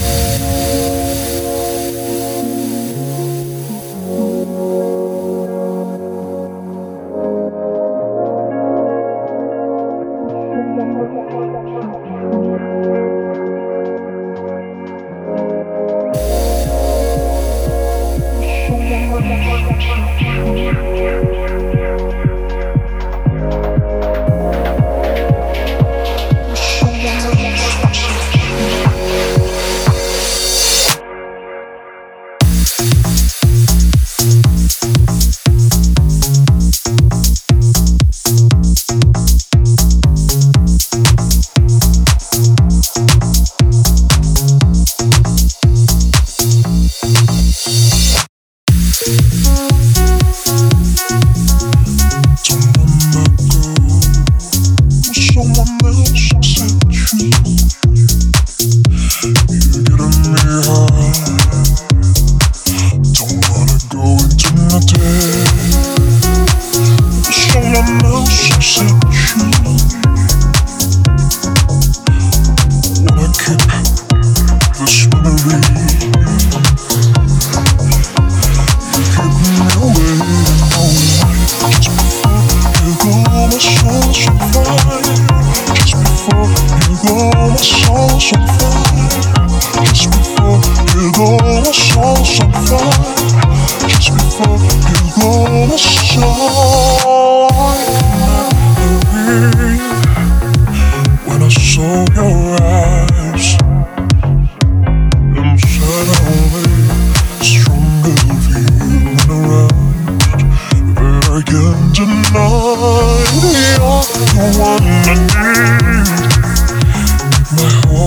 Yeah. Show my mouth, some just before. I saw some just before. I saw when I saw your eyes. Suddenly stronger feeling around that I can't deny. You're the one I need.